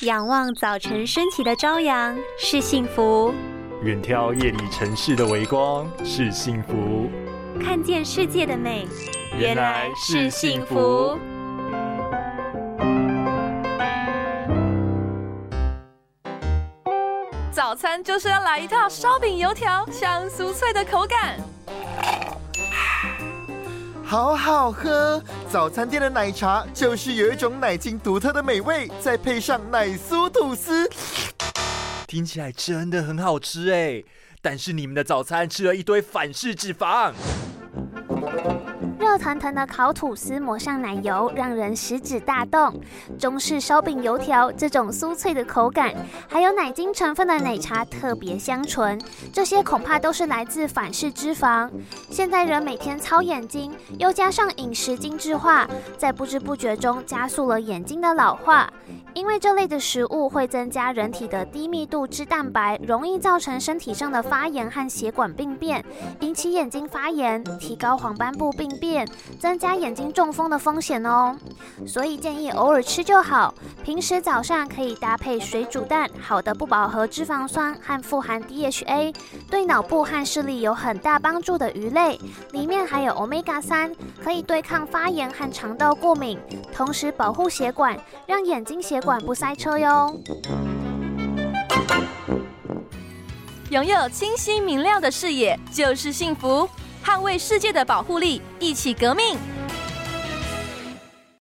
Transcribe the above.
仰望早晨升起的朝阳是幸福，远眺夜里城市的微光是幸福，看见世界的美原来是幸福。早餐就是要来一套烧饼油条，香酥脆的口感。好好喝！早餐店的奶茶就是有一种奶精独特的美味，再配上奶酥吐司，听起来真的很好吃哎！但是你们的早餐吃了一堆反式脂肪。热腾腾的烤吐司抹上奶油，让人食指大动。中式烧饼油条这种酥脆的口感，还有奶精成分的奶茶特别香醇，这些恐怕都是来自反式脂肪。现代人每天操眼睛，又加上饮食精致化，在不知不觉中加速了眼睛的老化。因为这类的食物会增加人体的低密度脂蛋白，容易造成身体上的发炎和血管病变，引起眼睛发炎，提高黄斑部病变，增加眼睛中风的风险哦。所以建议偶尔吃就好，平时早上可以搭配水煮蛋，好的不饱和脂肪酸和富含 DHA，对脑部和视力有很大帮助的鱼类，里面还有 Omega 三，可以对抗发炎和肠道过敏，同时保护血管，让眼睛血。管不塞车哟！拥有清晰明亮的视野就是幸福，捍卫世界的保护力，一起革命。